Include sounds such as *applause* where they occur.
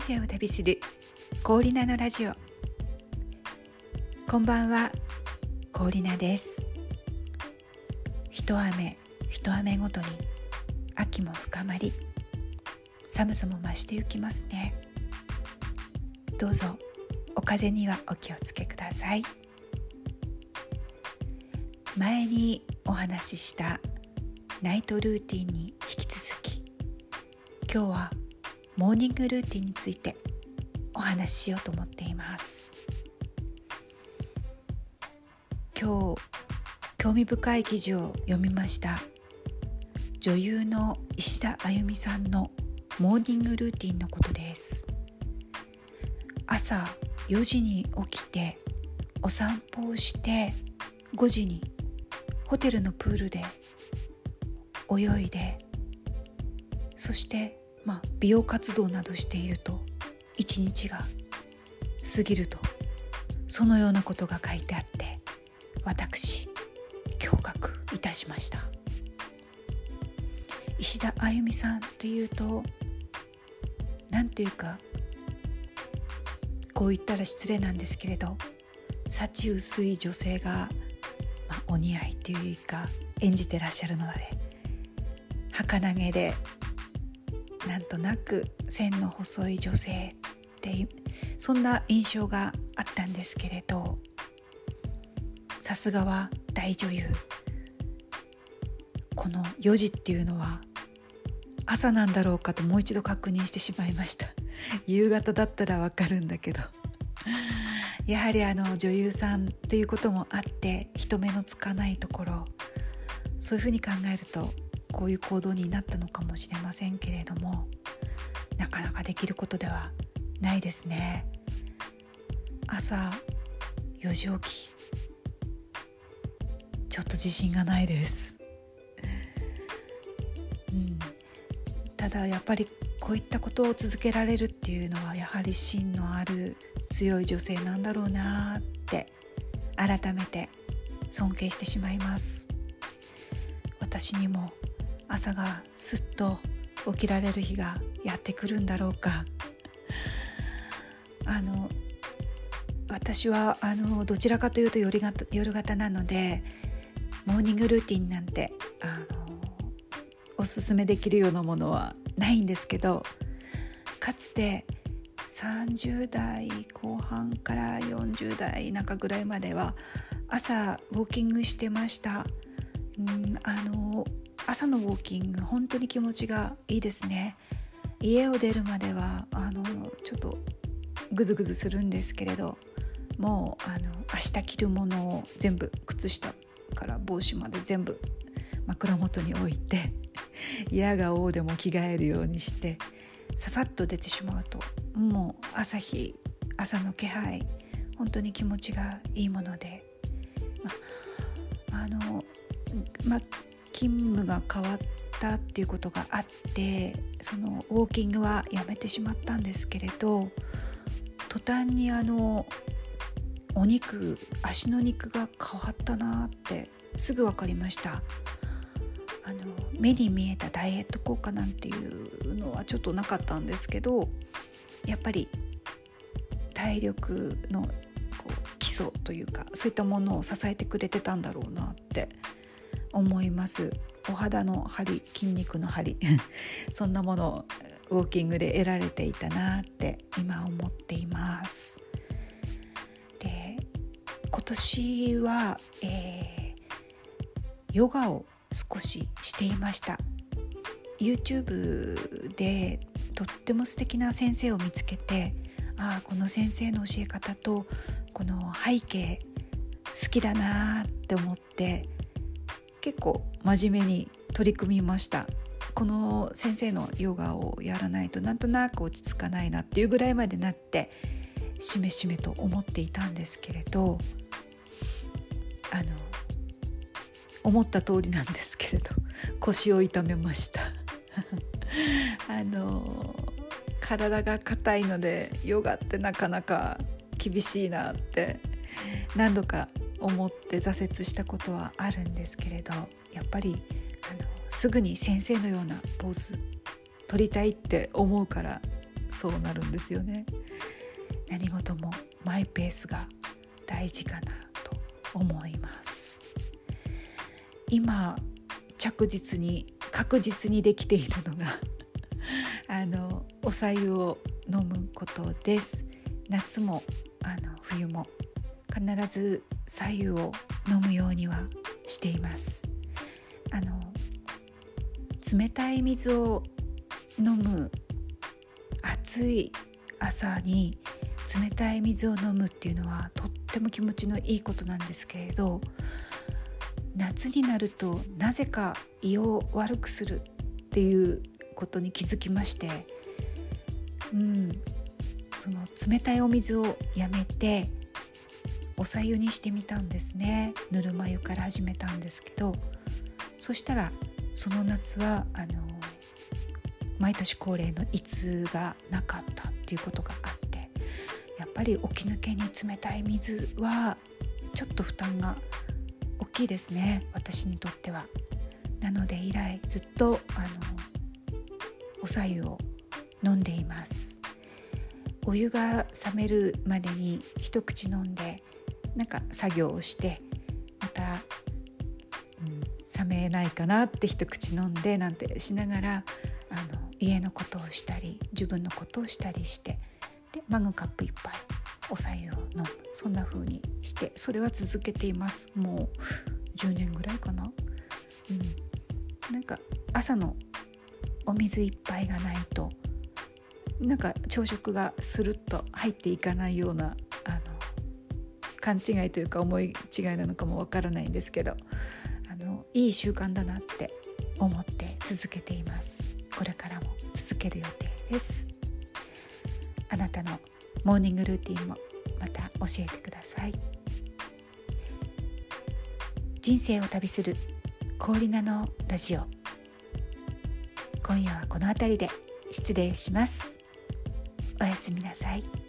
人生を旅する氷菜のラジオ。こんばんは氷菜です。一雨一雨ごとに秋も深まり寒さも増してゆきますね。どうぞお風邪にはお気をつけください。前にお話ししたナイトルーティンに引き続き今日はモーニングルーティンについてお話ししようと思っています。今日興味深い記事を読みました。女優の石田あゆみさんのモーニングルーティンのことです。朝4時に起きてお散歩をして5時にホテルのプールで泳いでそしてまあ、美容活動などしていると一日が過ぎるとそのようなことが書いてあって私驚愕いたしました。石田あゆみさんというと何というかこう言ったら失礼なんですけれど幸薄い女性が、まあ、お似合いというか演じてらっしゃるので儚げでなんとなく線の細い女性ってそんな印象があったんですけれどさすがは大女優。この4時っていうのは朝なんだろうかともう一度確認してしまいました。夕方だったらわかるんだけど。やはりあの女優さんっていうこともあって人目のつかないところそういうふうに考えるとこういう行動になったのかもしれませんけれどもなかなかできることではないですね。朝4時起きちょっと自信がないです、うん、ただやっぱりこういったことを続けられるっていうのはやはり芯のある強い女性なんだろうなって改めて尊敬してしまいます。私にも朝がすっと起きられる日がやってくるんだろうか *laughs* あの私はあのどちらかというと夜型夜型なのでモーニングルーティンなんてあのおすすめできるようなものはないんですけどかつて30代後半から40代中ぐらいまでは朝ウォーキングしてました。うんあの朝のウォーキング本当に気持ちがいいですね。家を出るまではあのちょっとグズグズするんですけれどもうあの明日着るものを全部靴下から帽子まで全部枕元に置いて *laughs* 嫌が王でも着替えるようにしてささっと出てしまうともう朝日朝の気配本当に気持ちがいいもので、まあのま勤務が変わったっていうことがあってそのウォーキングはやめてしまったんですけれど途端にあのお肉足の肉が変わったなってすぐ分かりました。あの目に見えたダイエット効果なんていうのはちょっとなかったんですけどやっぱり体力のこう基礎というかそういったものを支えてくれてたんだろうなって思います。お肌の張り筋肉の張り *laughs* そんなものウォーキングで得られていたなって今思っています。で今年は、えー、ヨガを少ししていました。YouTube でとっても素敵な先生を見つけてああこの先生の教え方とこの背景好きだなって思って結構真面目に取り組みました。この先生のヨガをやらないとなんとなく落ち着かないなっていうぐらいまでなってしめしめと思っていたんですけれどあの思った通りなんですけれど腰を痛めました。*laughs* あの体が硬いのでヨガってなかなか厳しいなって何度か思って挫折したことはあるんですけれどやっぱりあのすぐに先生のようなポーズ取りたいって思うからそうなるんですよね。何事もマイペースが大事かなと思います。今着実に確実にできているのが *laughs* あのお白湯を飲むことです。夏もあの冬も必ず白湯を飲むようにはしています。あの冷たい水を飲む暑い朝に冷たい水を飲むっていうのはとっても気持ちのいいことなんですけれど夏になるとなぜか胃を悪くするっていうことに気づきましてうんその冷たいお水をやめておさゆにしてみたんですね。ぬるま湯から始めたんですけど。そしたらその夏はあの毎年恒例の胃痛がなかったっていうことがあってやっぱり起き抜けに冷たい水はちょっと負担が大きいですね。私にとっては。なので以来ずっとあのおさゆを飲んでいます。お湯が冷めるまでに一口飲んでなんか作業をしてまた、うん、冷めないかなって一口飲んでなんてしながらあの家のことをしたり自分のことをしたりしてでマグカップ1杯おさゆを飲む。そんな風にしてそれは続けています。もう10年ぐらいかな。うん、なんか朝のお水一杯がないとなんか朝食がスルッと入っていかないようなあの勘違いというか思い違いなのかもわからないんですけどあのいい習慣だなって思って続けています。これからも続ける予定です。あなたのモーニングルーティンもまた教えてください。人生を旅する氷菜のラジオ。今夜はこの辺りで失礼します。おやすみなさい。